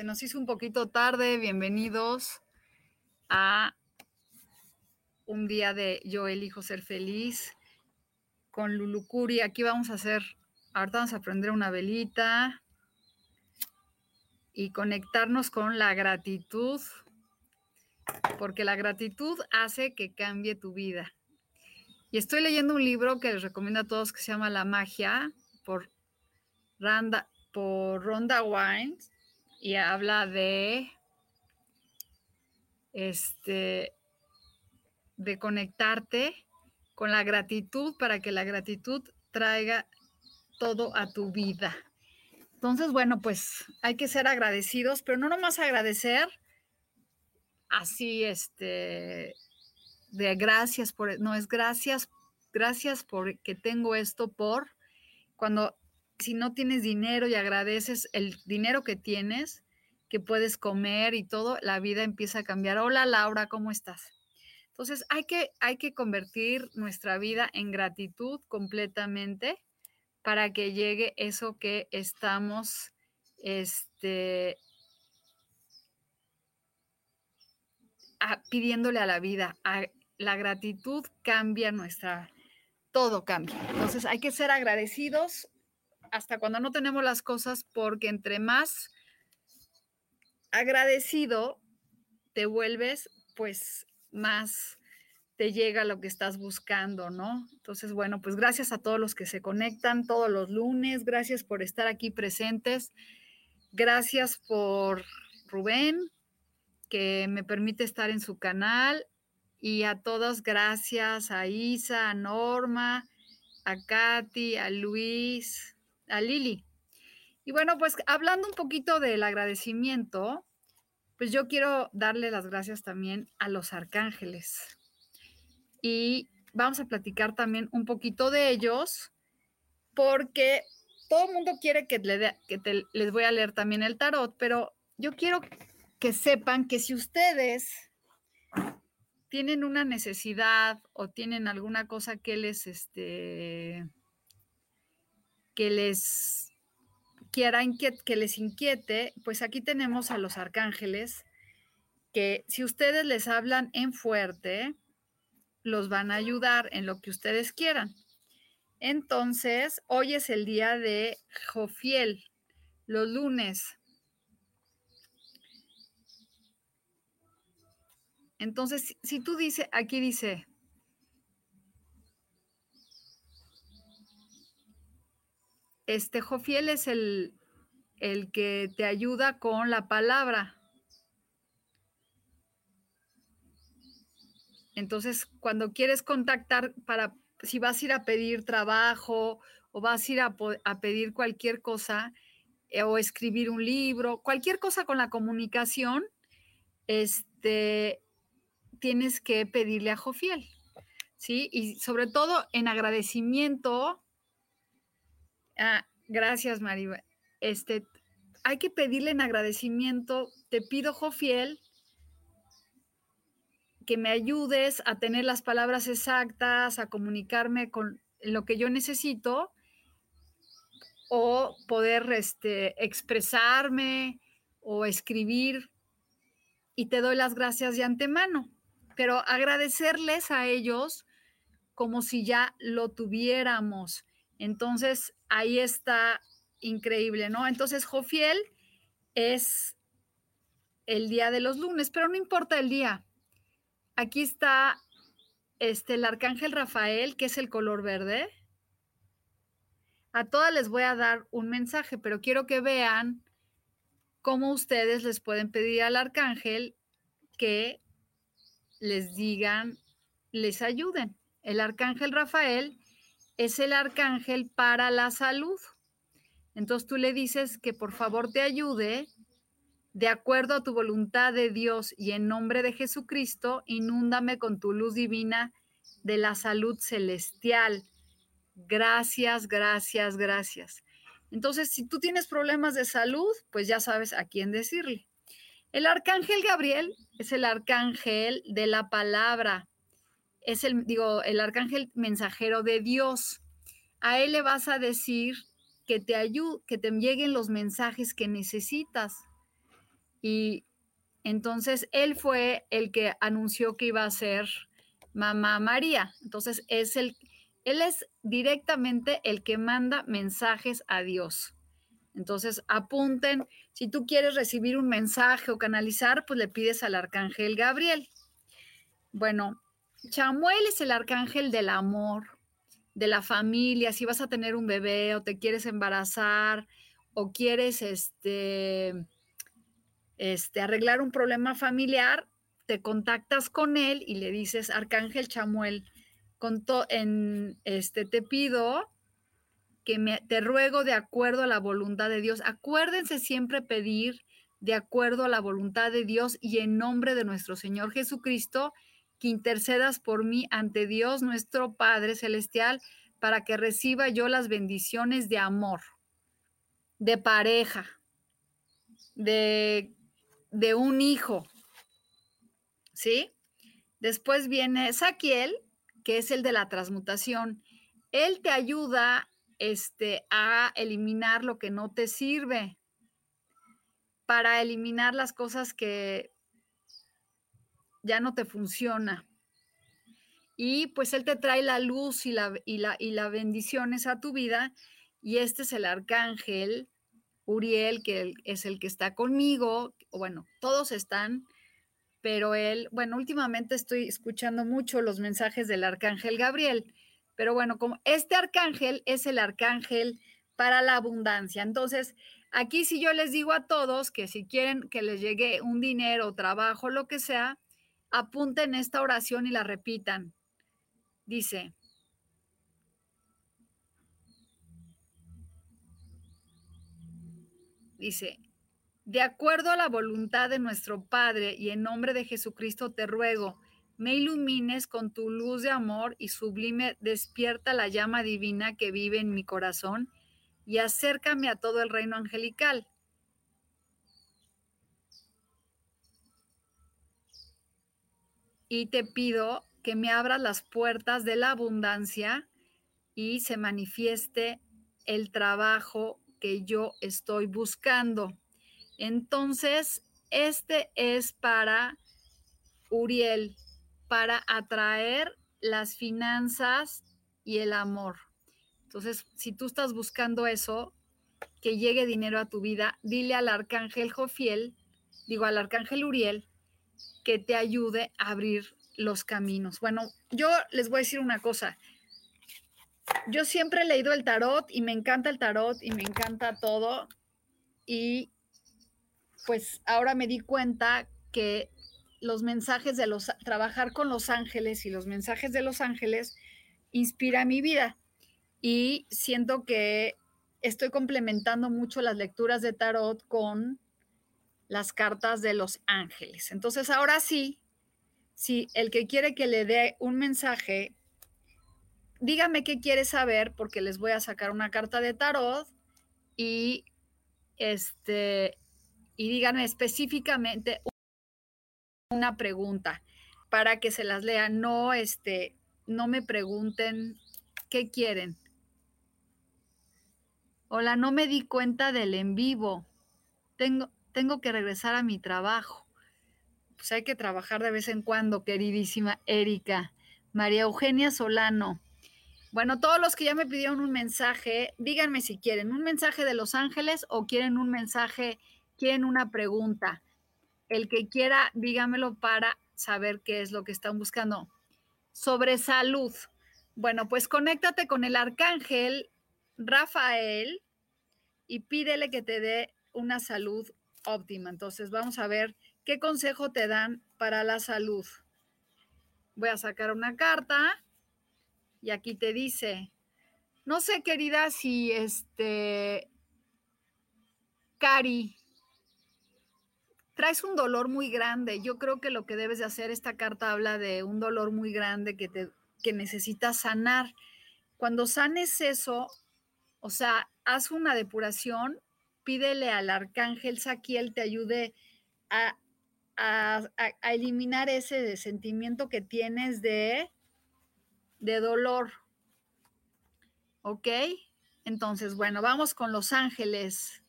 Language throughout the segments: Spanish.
Se nos hizo un poquito tarde. Bienvenidos a un día de Yo elijo ser feliz con Lulucuri. Aquí vamos a hacer, ahorita vamos a prender una velita y conectarnos con la gratitud, porque la gratitud hace que cambie tu vida. Y estoy leyendo un libro que les recomiendo a todos que se llama La magia por Randa, por Ronda Wines y habla de este de conectarte con la gratitud para que la gratitud traiga todo a tu vida. Entonces, bueno, pues hay que ser agradecidos, pero no nomás agradecer así, este, de gracias por, no es gracias, gracias por que tengo esto por, cuando si no tienes dinero y agradeces el dinero que tienes, que puedes comer y todo, la vida empieza a cambiar. Hola Laura, ¿cómo estás? Entonces hay que, hay que convertir nuestra vida en gratitud completamente para que llegue eso que estamos este, pidiéndole a la vida. la gratitud cambia nuestra, todo cambia. Entonces hay que ser agradecidos hasta cuando no tenemos las cosas, porque entre más agradecido te vuelves, pues más te llega lo que estás buscando, ¿no? Entonces, bueno, pues gracias a todos los que se conectan todos los lunes, gracias por estar aquí presentes, gracias por Rubén, que me permite estar en su canal, y a todos gracias, a Isa, a Norma, a Katy, a Luis, a Lili. Y bueno, pues hablando un poquito del agradecimiento, pues yo quiero darle las gracias también a los arcángeles. Y vamos a platicar también un poquito de ellos, porque todo el mundo quiere que, que les voy a leer también el tarot, pero yo quiero que sepan que si ustedes tienen una necesidad o tienen alguna cosa que les, este, que les que les inquiete, pues aquí tenemos a los arcángeles que si ustedes les hablan en fuerte, los van a ayudar en lo que ustedes quieran. Entonces, hoy es el día de Jofiel, los lunes. Entonces, si tú dices, aquí dice, este Jofiel es el, el que te ayuda con la palabra. Entonces, cuando quieres contactar para, si vas a ir a pedir trabajo o vas a ir a, pedir cualquier cosa eh, o escribir un libro, cualquier cosa con la comunicación, este, tienes que pedirle a Jofiel, ¿sí? Y sobre todo en agradecimiento Ah, gracias, Maribel. Este, hay que pedirle en agradecimiento, te pido, Jofiel, que me ayudes a tener las palabras exactas, a comunicarme con lo que yo necesito o poder este, expresarme o escribir y te doy las gracias de antemano, pero agradecerles a ellos como si ya lo tuviéramos. Entonces, ahí está increíble, ¿no? Entonces, Jofiel es el día de los lunes, pero no importa el día. Aquí está este, el arcángel Rafael, que es el color verde. A todas les voy a dar un mensaje, pero quiero que vean cómo ustedes les pueden pedir al arcángel que les digan, les ayuden. El arcángel Rafael es el arcángel para la salud. Entonces tú le dices que por favor te ayude de acuerdo a tu voluntad de Dios y en nombre de Jesucristo, inúndame con tu luz divina de la salud celestial. Gracias, gracias, gracias. Entonces, si tú tienes problemas de salud, pues ya sabes a quién decirle. El arcángel Gabriel es el arcángel de la palabra, es el, digo, el arcángel mensajero de Dios. A él le vas a decir que te ayude, que te lleguen los mensajes que necesitas. Y entonces él fue el que anunció que iba a ser mamá María. Entonces es el, él es directamente el que manda mensajes a Dios. Entonces apunten, si tú quieres recibir un mensaje o canalizar, pues le pides al arcángel Gabriel. Bueno, Chamuel es el arcángel del amor, de la familia, si vas a tener un bebé o te quieres embarazar o quieres este, este, arreglar un problema familiar, te contactas con él y le dices, Arcángel Chamuel, con en, este, te pido que me, te ruego de acuerdo a la voluntad de Dios. Acuérdense siempre pedir de acuerdo a la voluntad de Dios y en nombre de nuestro Señor Jesucristo, que intercedas por mí ante Dios nuestro Padre Celestial para que reciba yo las bendiciones de amor, de pareja, de, de un hijo. ¿Sí? Después viene Saquiel, que es el de la transmutación. Él te ayuda este, a eliminar lo que no te sirve, para eliminar las cosas que ya no te funciona. Y pues Él te trae la luz y la, y la, y bendiciones a tu vida. Y este es el arcángel Uriel, que es el que está conmigo. Bueno, todos están, pero él, bueno, últimamente estoy escuchando mucho los mensajes del arcángel Gabriel. Pero bueno, como este arcángel es el arcángel para la abundancia. Entonces, aquí si yo les digo a todos que si quieren que les llegue un dinero, trabajo, lo que sea, apunten esta oración y la repitan. Dice, dice, de acuerdo a la voluntad de nuestro Padre y en nombre de Jesucristo te ruego, me ilumines con tu luz de amor y sublime despierta la llama divina que vive en mi corazón y acércame a todo el reino angelical. Y te pido que me abras las puertas de la abundancia y se manifieste el trabajo que yo estoy buscando. Entonces, este es para Uriel, para atraer las finanzas y el amor. Entonces, si tú estás buscando eso, que llegue dinero a tu vida, dile al arcángel Jofiel, digo al arcángel Uriel, que te ayude a abrir los caminos. Bueno, yo les voy a decir una cosa. Yo siempre he leído el tarot y me encanta el tarot y me encanta todo. Y pues ahora me di cuenta que los mensajes de los, trabajar con los ángeles y los mensajes de los ángeles inspira mi vida. Y siento que estoy complementando mucho las lecturas de tarot con las cartas de los ángeles. Entonces, ahora sí, si el que quiere que le dé un mensaje, dígame qué quiere saber, porque les voy a sacar una carta de tarot y este y díganme específicamente una pregunta para que se las lea. No, este, no me pregunten qué quieren. Hola, no me di cuenta del en vivo. Tengo, tengo que regresar a mi trabajo. Pues hay que trabajar de vez en cuando, queridísima Erika. María Eugenia Solano. Bueno, todos los que ya me pidieron un mensaje, díganme si quieren un mensaje de Los Ángeles o quieren un mensaje, quieren una pregunta. El que quiera, dígamelo para saber qué es lo que están buscando. Sobre salud. Bueno, pues conéctate con el arcángel Rafael y pídele que te dé una salud óptima. Entonces, vamos a ver qué consejo te dan para la salud. Voy a sacar una carta y aquí te dice, no sé, querida, si este, Cari, traes un dolor muy grande. Yo creo que lo que debes de hacer, esta carta habla de un dolor muy grande que, te, que necesitas sanar. Cuando sanes eso, o sea, haz una depuración, pídele al arcángel Saquiel te ayude a, a, a, eliminar ese sentimiento que tienes de, de dolor. ¿Ok? Entonces, bueno, vamos con los ángeles.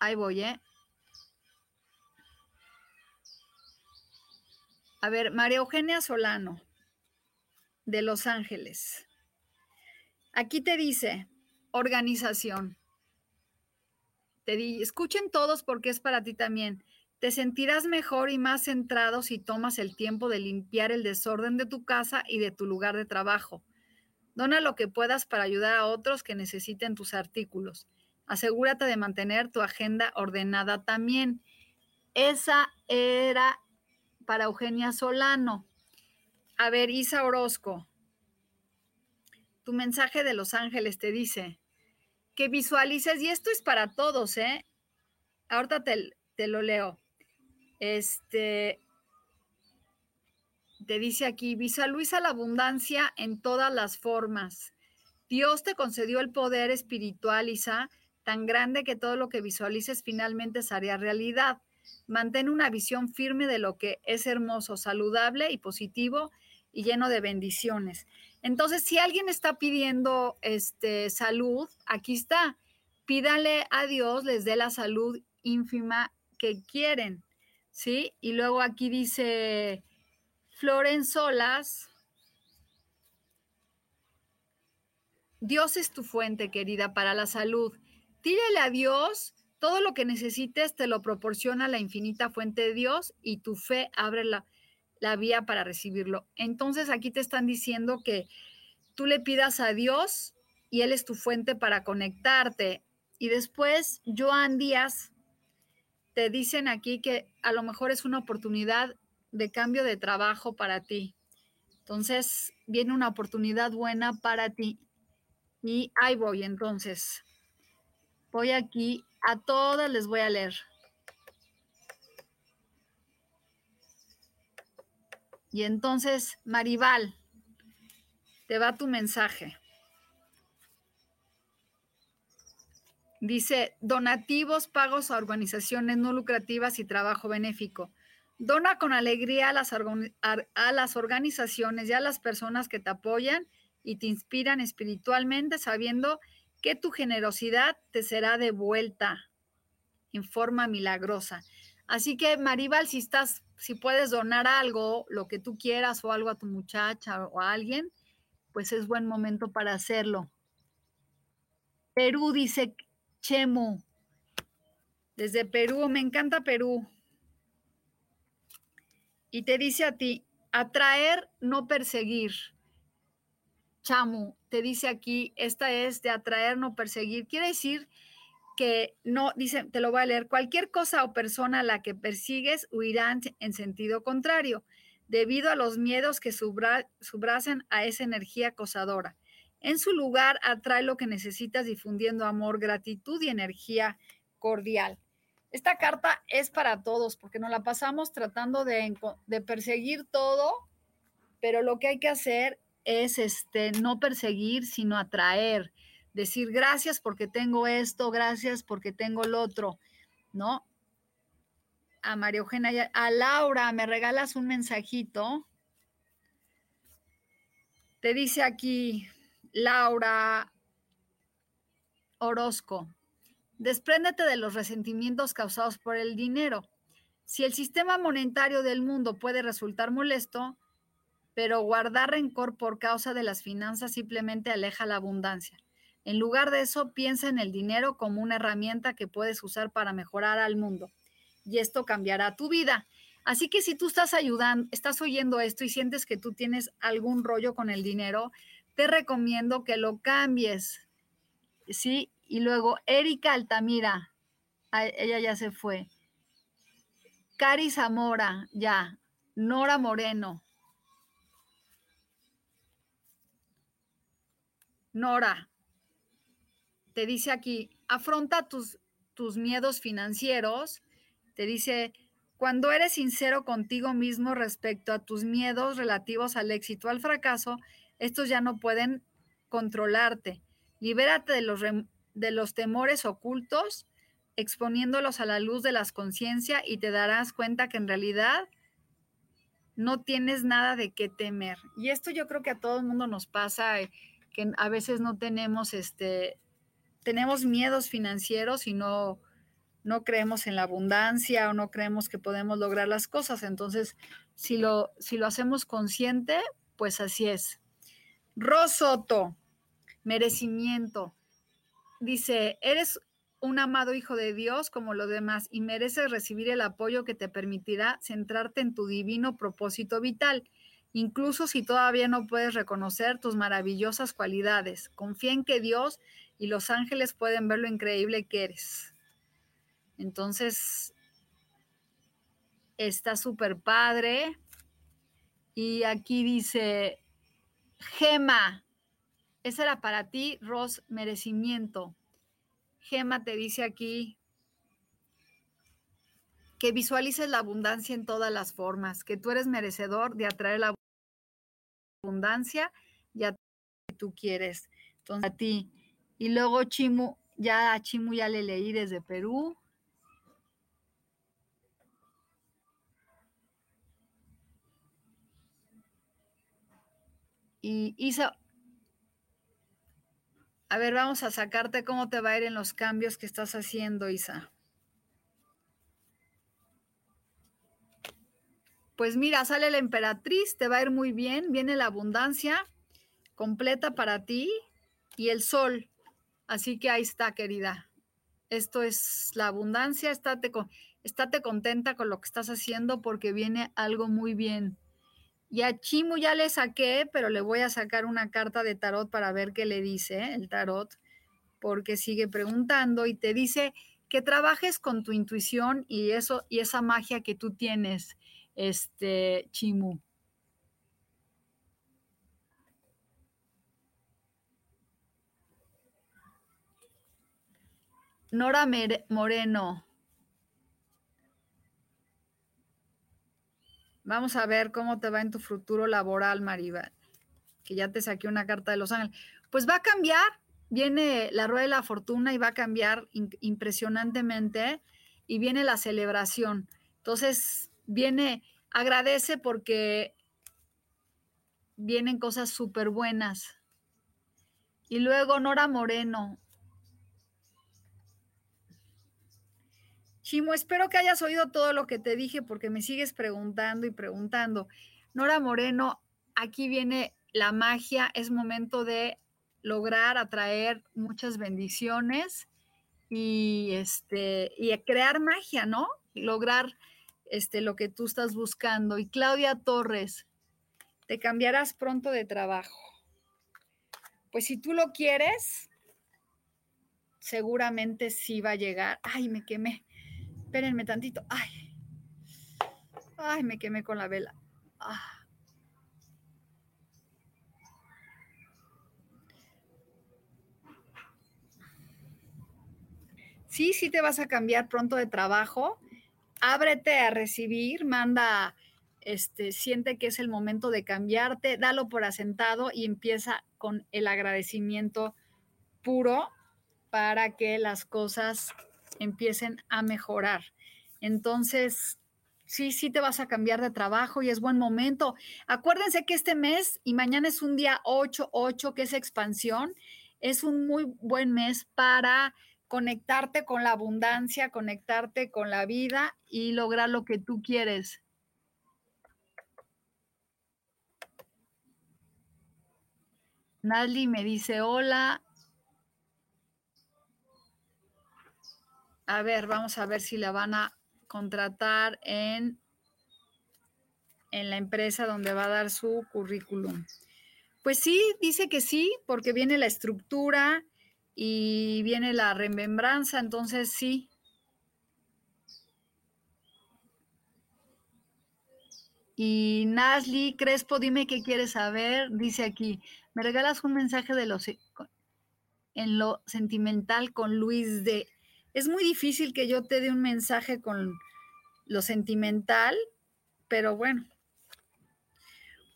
Ahí voy, ¿eh? A ver, María Eugenia Solano, de Los Ángeles. Aquí te dice, organización. Te escuchen todos porque es para ti también. Te sentirás mejor y más centrado si tomas el tiempo de limpiar el desorden de tu casa y de tu lugar de trabajo. Dona lo que puedas para ayudar a otros que necesiten tus artículos. Asegúrate de mantener tu agenda ordenada también. Esa era para Eugenia Solano. A ver, Isa Orozco. Tu mensaje de Los Ángeles te dice que visualices, y esto es para todos, ¿eh? Ahorita te, lo leo. Este, te dice aquí, visualiza la abundancia en todas las formas. Dios te concedió el poder espiritual, Isa, tan grande que todo lo que visualices finalmente se haría realidad. Mantén una visión firme de lo que es hermoso, saludable y positivo y lleno de bendiciones. Entonces, si alguien está pidiendo este, salud, aquí está. Pídale a Dios, les dé la salud ínfima que quieren. ¿sí? Y luego aquí dice Florenzolas. Dios es tu fuente, querida, para la salud. Tírale a Dios, todo lo que necesites te lo proporciona la infinita fuente de Dios y tu fe abre la, la vía para recibirlo. Entonces aquí te están diciendo que tú le pidas a Dios y Él es tu fuente para conectarte. Y después, Joan Díaz te dicen aquí que a lo mejor es una oportunidad de cambio de trabajo para ti. Entonces, viene una oportunidad buena para ti. Y ahí voy, entonces. Voy aquí, a todas les voy a leer. Y entonces, Maribal, te va tu mensaje. Dice, donativos, pagos a organizaciones no lucrativas y trabajo benéfico. Dona con alegría a las, a las organizaciones y a las personas que te apoyan y te inspiran espiritualmente, sabiendo que tu generosidad te será devuelta en forma milagrosa. Así que, Maribal, si estás, si puedes donar algo, lo que tú quieras, o algo a tu muchacha o a alguien, pues es buen momento para hacerlo. Perú dice Chemo, desde Perú, me encanta Perú. Y te dice a ti, atraer, no perseguir. Chamu, te dice aquí, esta es de atraer, no perseguir. Quiere decir que no, dice, te lo voy a leer, cualquier cosa o persona a la que persigues huirán en sentido contrario, debido a los miedos que subra, subracen a esa energía acosadora. En su lugar, atrae lo que necesitas difundiendo amor, gratitud y energía cordial. Esta carta es para todos porque nos la pasamos tratando de, perseguir todo, pero lo que hay que hacer es este, no perseguir, sino atraer. Decir gracias porque tengo esto, gracias porque tengo lo otro, ¿no? A María Eugenia, a Laura, me regalas un mensajito. Te dice aquí, Laura Orozco, despréndete de los resentimientos causados por el dinero. Si el sistema monetario del mundo puede resultar molesto, pero guardar rencor por causa de las finanzas simplemente aleja la abundancia. En lugar de eso, piensa en el dinero como una herramienta que puedes usar para mejorar al mundo. Y esto cambiará tu vida. Así que si tú estás ayudando, estás oyendo esto y sientes que tú tienes algún rollo con el dinero, te recomiendo que lo cambies. ¿Sí? Y luego Erika Altamira, ella ya se fue. Cari Zamora, ya. Nora Moreno. Nora, te dice aquí, afronta tus, tus miedos financieros. Te dice, cuando eres sincero contigo mismo respecto a tus miedos relativos al éxito, al fracaso, estos ya no pueden controlarte. Libérate de los, de los temores ocultos, exponiéndolos a la luz de las conciencia y te darás cuenta que en realidad no tienes nada de qué temer. Y esto yo creo que a todo el mundo nos pasa, eh, que a veces no tenemos este, tenemos miedos financieros y no, no creemos en la abundancia o no creemos que podemos lograr las cosas. Entonces, si lo, si lo hacemos consciente, pues así es. Rosoto, merecimiento. Dice, eres un amado hijo de Dios como los demás y mereces recibir el apoyo que te permitirá centrarte en tu divino propósito vital, incluso si todavía no puedes reconocer tus maravillosas cualidades. Confía en que Dios y los ángeles pueden ver lo increíble que eres. Entonces, está súper padre. Y aquí dice, Gema, esa era para ti, Ros, merecimiento. Gema te dice aquí que visualices la abundancia en todas las formas, que tú eres merecedor de atraer la abundancia y a tú quieres. Entonces, a ti. Y luego Chimu, ya a Chimu ya le leí desde Perú. Y Isa, a ver, vamos a sacarte cómo te va a ir en los cambios que estás haciendo, Isa. Pues mira, sale la emperatriz, te va a ir muy bien, viene la abundancia completa para ti y el sol. Así que ahí está, querida. Esto es la abundancia, estate, estate contenta con lo que estás haciendo porque viene algo muy bien. Y a Chimu ya le saqué, pero le voy a sacar una carta de tarot para ver qué le dice el tarot, porque sigue preguntando y te dice que trabajes con tu intuición y eso y esa magia que tú tienes, este Chimu. Nora Moreno, Vamos a ver cómo te va en tu futuro laboral, Maribel, que ya te saqué una carta de Los Ángeles. Pues va a cambiar, viene la rueda de la fortuna y va a cambiar impresionantemente y viene la celebración. Entonces, viene, agradece porque vienen cosas súper buenas. Y luego Nora Moreno, Chimo, espero que hayas oído todo lo que te dije porque me sigues preguntando y preguntando. Nora Moreno, aquí viene la magia, es momento de lograr atraer muchas bendiciones y este y crear magia, ¿no? Lograr este lo que tú estás buscando. Y Claudia Torres, te cambiarás pronto de trabajo. Pues si tú lo quieres, seguramente sí va a llegar. Ay, me quemé. Espérenme tantito. Ay. Ay, me quemé con la vela. Ah. Sí, sí te vas a cambiar pronto de trabajo. Ábrete a recibir, manda, este, siente que es el momento de cambiarte, dalo por asentado y empieza con el agradecimiento puro para que las cosas empiecen a mejorar. Entonces, sí, sí te vas a cambiar de trabajo y es buen momento. Acuérdense que este mes y mañana es un día 8, 8, que es expansión. Es un muy buen mes para conectarte con la abundancia, conectarte con la vida y lograr lo que tú quieres. Nadie me dice hola. A ver, vamos a ver si la van a contratar en, en la empresa donde va a dar su currículum. Pues sí, dice que sí, porque viene la estructura y viene la remembranza, entonces sí. Y Nasli Crespo, dime qué quieres saber. Dice aquí, me regalas un mensaje de los en lo sentimental con Luis de. Es muy difícil que yo te dé un mensaje con lo sentimental, pero bueno,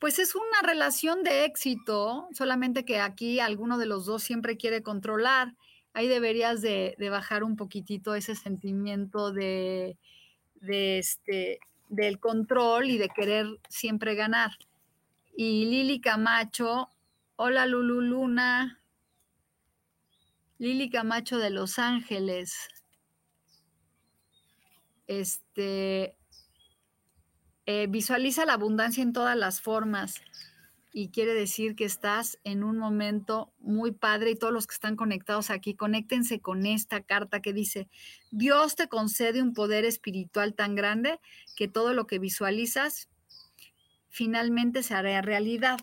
pues es una relación de éxito, solamente que aquí alguno de los dos siempre quiere controlar. Ahí deberías de, bajar un poquitito ese sentimiento de, este, del control y de querer siempre ganar. Y Lili Camacho, hola Lulu Luna, Lili Camacho de Los Ángeles. Este, eh, visualiza la abundancia en todas las formas y quiere decir que estás en un momento muy padre y todos los que están conectados aquí, conéctense con esta carta que dice, Dios te concede un poder espiritual tan grande que todo lo que visualizas finalmente se hará realidad.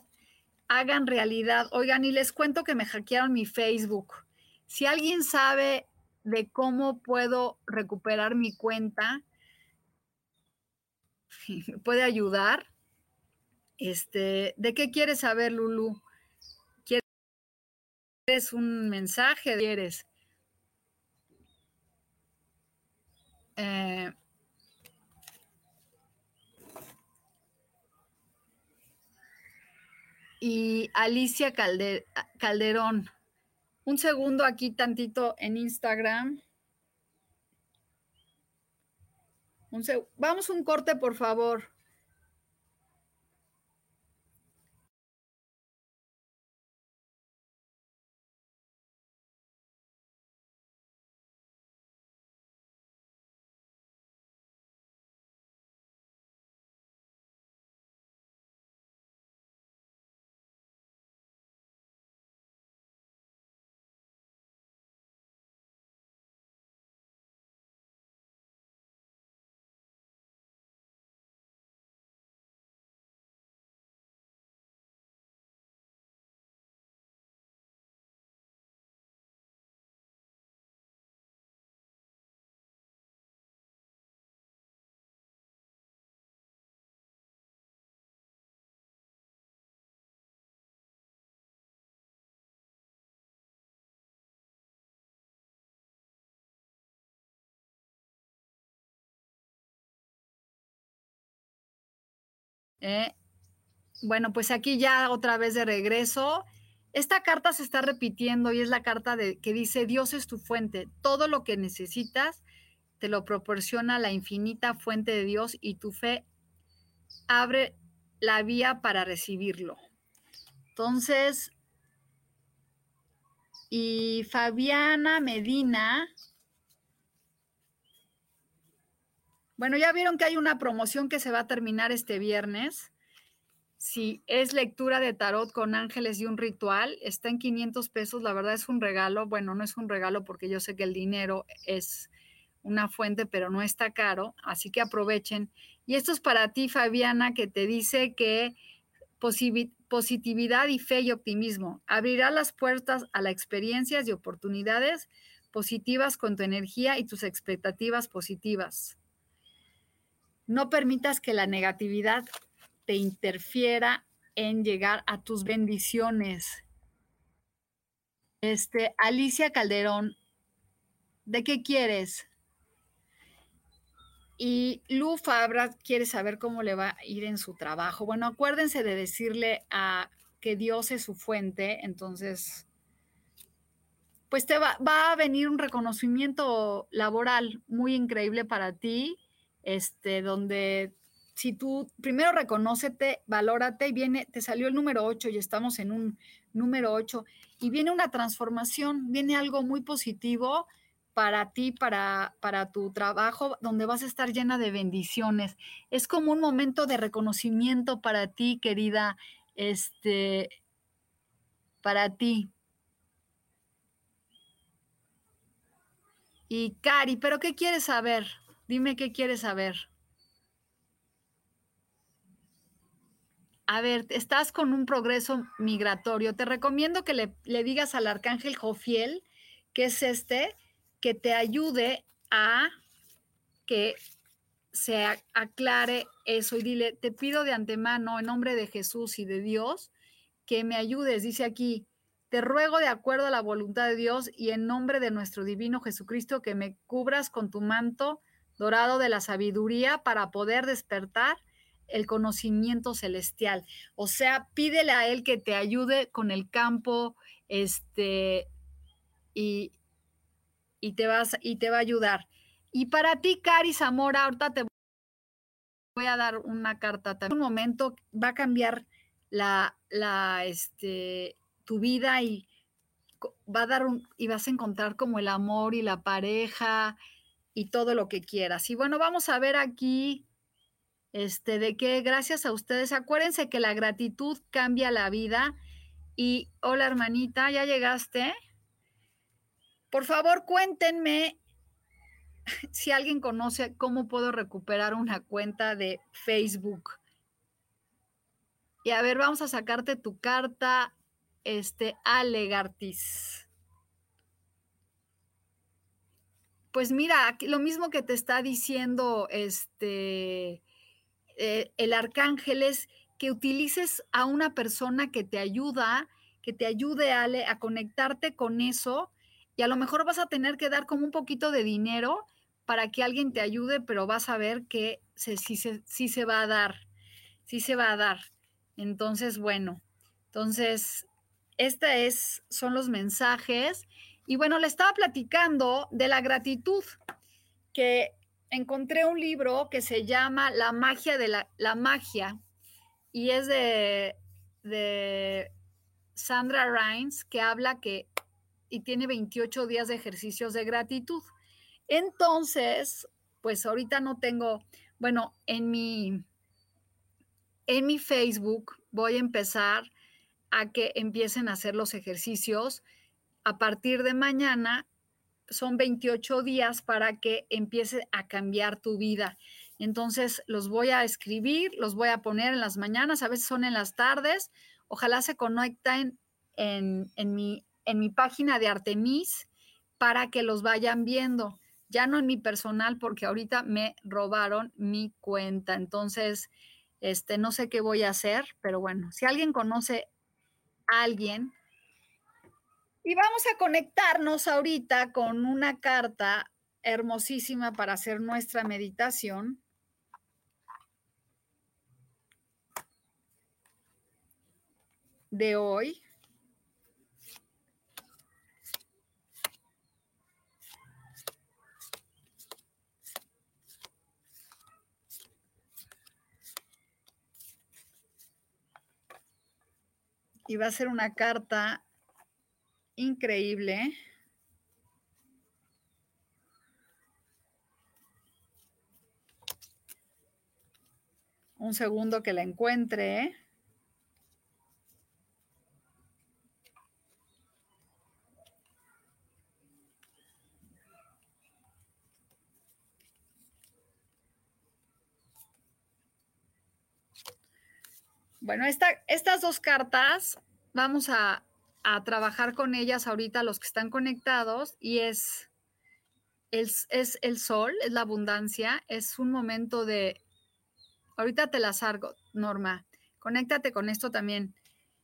Hagan realidad. Oigan, y les cuento que me hackearon mi Facebook. Si alguien sabe de cómo puedo recuperar mi cuenta, puede ayudar. Este, ¿de qué quieres saber, Lulu? ¿Quieres un mensaje? ¿Quieres? Eh, y Alicia Calderón. Un segundo aquí tantito en Instagram. Vamos un corte, por favor. Eh, bueno, pues aquí ya otra vez de regreso. Esta carta se está repitiendo y es la carta de, que dice, Dios es tu fuente. Todo lo que necesitas te lo proporciona la infinita fuente de Dios y tu fe abre la vía para recibirlo. Entonces, y Fabiana Medina, Bueno, ya vieron que hay una promoción que se va a terminar este viernes. Si es lectura de tarot con ángeles y un ritual, está en 500 pesos. La verdad es un regalo. Bueno, no es un regalo porque yo sé que el dinero es una fuente, pero no está caro. Así que aprovechen. Y esto es para ti, Fabiana, que te dice que positividad y fe y optimismo abrirá las puertas a las experiencias y oportunidades positivas con tu energía y tus expectativas positivas. No permitas que la negatividad te interfiera en llegar a tus bendiciones. Este, Alicia Calderón, ¿de qué quieres? Y Lu Fabra quiere saber cómo le va a ir en su trabajo. Bueno, acuérdense de decirle a que Dios es su fuente, entonces, pues te va, va a venir un reconocimiento laboral muy increíble para ti este, donde si tú primero reconócete, valórate y viene, te salió el número 8 y estamos en un número 8 y viene una transformación, viene algo muy positivo para ti, para, para tu trabajo, donde vas a estar llena de bendiciones. Es como un momento de reconocimiento para ti, querida, este, para ti. Y Cari, ¿pero qué quieres saber? Dime qué quieres saber. A ver, estás con un progreso migratorio. Te recomiendo que le, le digas al arcángel Jofiel, que es este, que te ayude a que se aclare eso y dile, te pido de antemano en nombre de Jesús y de Dios que me ayudes. Dice aquí, te ruego de acuerdo a la voluntad de Dios y en nombre de nuestro divino Jesucristo que me cubras con tu manto dorado de la sabiduría para poder despertar el conocimiento celestial. O sea, pídele a él que te ayude con el campo, este, y, y te vas y te va a ayudar. Y para ti, Cari Zamora, ahorita te voy a dar una carta también. Un momento va a cambiar la, la, este, tu vida y va a dar un, y vas a encontrar como el amor y la pareja y todo lo que quieras. Y bueno, vamos a ver aquí, este, de que gracias a ustedes, acuérdense que la gratitud cambia la vida. Y hola hermanita, ¿ya llegaste? Por favor, cuéntenme si alguien conoce cómo puedo recuperar una cuenta de Facebook. Y a ver, vamos a sacarte tu carta, este, Alegartis. Pues mira, lo mismo que te está diciendo este, eh, el arcángel es que utilices a una persona que te ayuda, que te ayude Ale, a conectarte con eso y a lo mejor vas a tener que dar como un poquito de dinero para que alguien te ayude, pero vas a ver que sí, se, se va a dar, sí se va a dar. Entonces, bueno, entonces, estos son los mensajes. Y bueno, le estaba platicando de la gratitud, que encontré un libro que se llama La magia de la, la magia, y es de, de Sandra Rines, que habla que y tiene 28 días de ejercicios de gratitud. Entonces, pues ahorita no tengo, bueno, en mi, en mi Facebook voy a empezar a que empiecen a hacer los ejercicios. A partir de mañana son 28 días para que empiece a cambiar tu vida. Entonces los voy a escribir, los voy a poner en las mañanas, a veces son en las tardes. Ojalá se conecten en, mi en mi página de Artemis para que los vayan viendo. Ya no en mi personal porque ahorita me robaron mi cuenta. Entonces, este, no sé qué voy a hacer, pero bueno, si alguien conoce a alguien. Y vamos a conectarnos ahorita con una carta hermosísima para hacer nuestra meditación. de hoy. y va a ser una carta increíble. Un segundo que la encuentre. Bueno, estas dos cartas vamos a, trabajar con ellas ahorita los que están conectados y es el, es el sol, es la abundancia, es un momento de... Ahorita te las hago, Norma. Conéctate con esto también.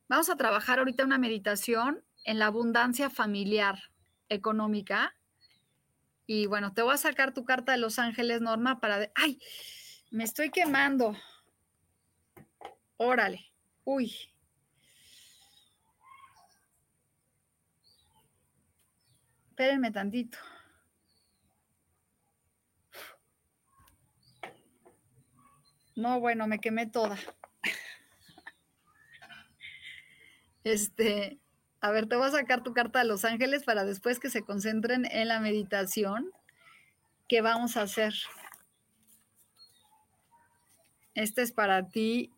Vamos a trabajar ahorita una meditación en la abundancia familiar económica. Y bueno, te voy a sacar tu carta de Los Ángeles, Norma, para... ¡Ay! Me estoy quemando. Órale. Uy. Espérenme tantito. No, bueno, me quemé toda. Este, A ver, te voy a sacar tu carta de los ángeles para después que se concentren en la meditación que vamos a hacer. Este es para ti.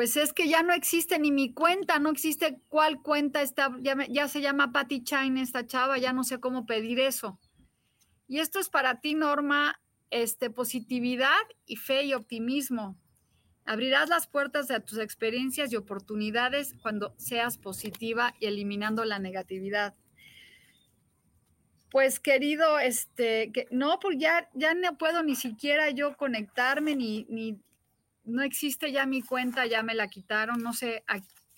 Pues es que ya no existe ni mi cuenta, no existe cuál cuenta está, ya, se llama Patty Chine esta chava, ya no sé cómo pedir eso. Y esto es para ti, Norma, este, positividad y fe y optimismo. Abrirás las puertas de tus experiencias y oportunidades cuando seas positiva y eliminando la negatividad. Pues querido, este, que, no, pues ya, ya no puedo ni siquiera yo conectarme, ni, ni, no existe ya mi cuenta, ya me la quitaron, no sé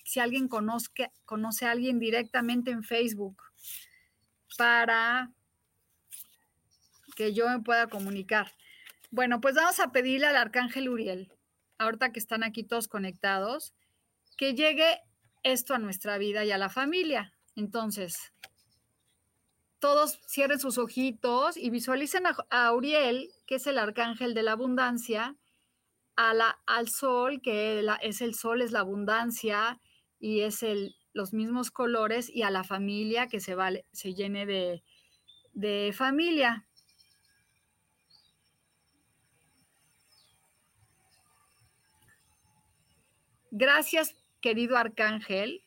si alguien conoce a alguien directamente en Facebook para que yo me pueda comunicar. Bueno, pues vamos a pedirle al arcángel Uriel, ahorita que están aquí todos conectados, que llegue esto a nuestra vida y a la familia. Entonces, todos cierren sus ojitos y visualicen a, Uriel, que es el arcángel de la abundancia, a la, al sol, que es el sol, es la abundancia y es el, los mismos colores, y a la familia, que se, vale, se llene de, de familia. Gracias, querido arcángel,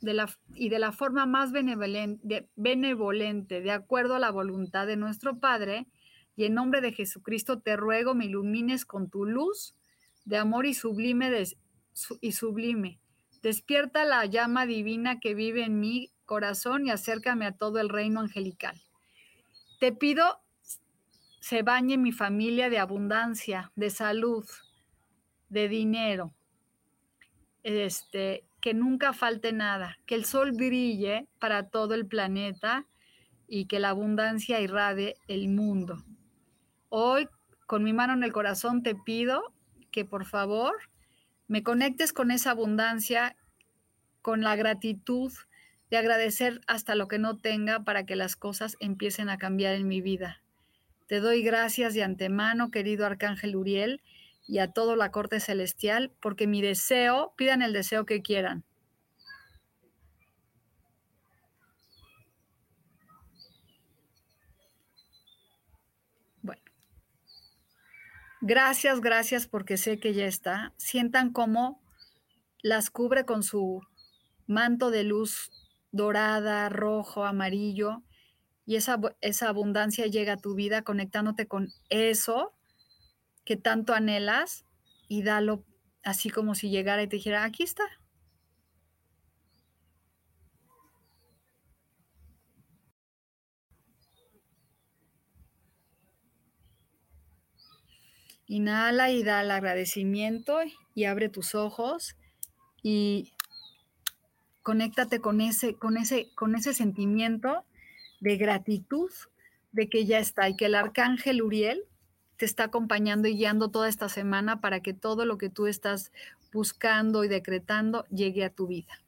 de la, y de la forma más benevolente, benevolente, de acuerdo a la voluntad de nuestro Padre, y en nombre de Jesucristo te ruego me ilumines con tu luz de amor y sublime, y sublime. Despierta la llama divina que vive en mi corazón y acércame a todo el reino angelical. Te pido se bañe mi familia de abundancia, de salud, de dinero, este, que nunca falte nada, que el sol brille para todo el planeta y que la abundancia irradie el mundo. Hoy, con mi mano en el corazón, te pido que por favor me conectes con esa abundancia, con la gratitud de agradecer hasta lo que no tenga para que las cosas empiecen a cambiar en mi vida. Te doy gracias de antemano, querido Arcángel Uriel, y a toda la corte celestial, porque mi deseo, pidan el deseo que quieran. Gracias, gracias porque sé que ya está. Sientan cómo las cubre con su manto de luz dorada, rojo, amarillo, y esa, esa abundancia llega a tu vida conectándote con eso que tanto anhelas y dalo así como si llegara y te dijera, aquí está. Inhala y da el agradecimiento y abre tus ojos y conéctate con ese, con ese, con ese sentimiento de gratitud de que ya está y que el arcángel Uriel te está acompañando y guiando toda esta semana para que todo lo que tú estás buscando y decretando llegue a tu vida.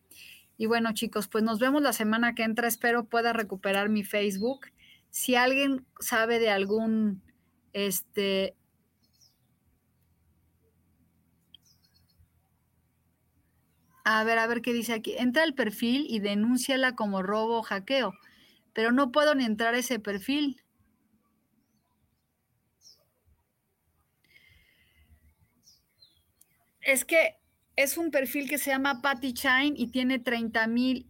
Y bueno, chicos, pues nos vemos la semana que entra. Espero pueda recuperar mi Facebook. Si alguien sabe de algún, este, A ver, a ver qué dice aquí. Entra al perfil y denúnciala como robo o hackeo, pero no puedo ni entrar a ese perfil. es que es un perfil que se llama Patty Chine y tiene 30 mil,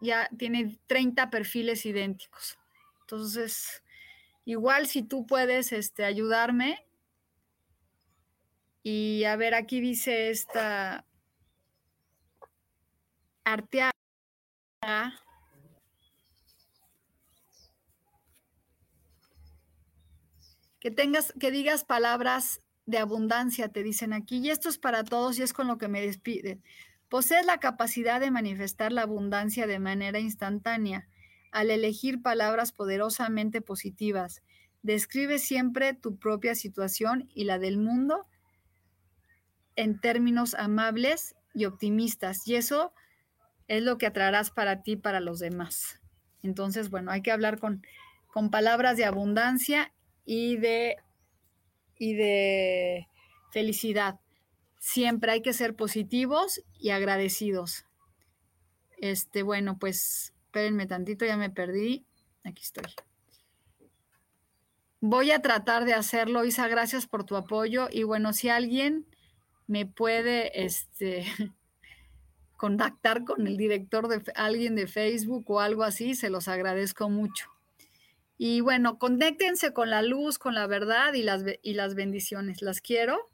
ya tiene 30 perfiles idénticos. Entonces, igual si tú puedes este, ayudarme. Y a ver, aquí dice esta Arteaga. Que tengas, que digas palabras de abundancia, te dicen aquí, y esto es para todos y es con lo que me despide. Posees la capacidad de manifestar la abundancia de manera instantánea al elegir palabras poderosamente positivas. Describe siempre tu propia situación y la del mundo en términos amables y optimistas, y eso es lo que atraerás para ti, para los demás. Entonces, bueno, hay que hablar con, con palabras de abundancia y de y de felicidad. Siempre hay que ser positivos y agradecidos. Este, bueno, pues espérenme tantito, ya me perdí. Aquí estoy. Voy a tratar de hacerlo, Isa, gracias por tu apoyo. Y bueno, si alguien me puede este, contactar con el director de alguien de Facebook o algo así, se los agradezco mucho. Y bueno, conéctense con la luz, con la verdad y las, y las bendiciones. Las quiero.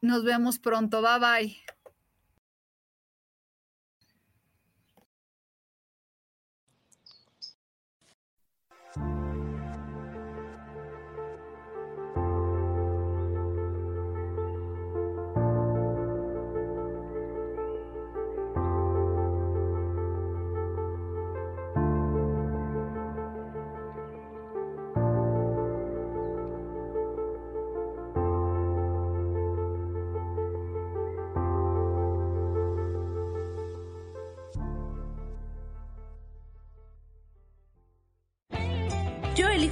Nos vemos pronto. Bye bye.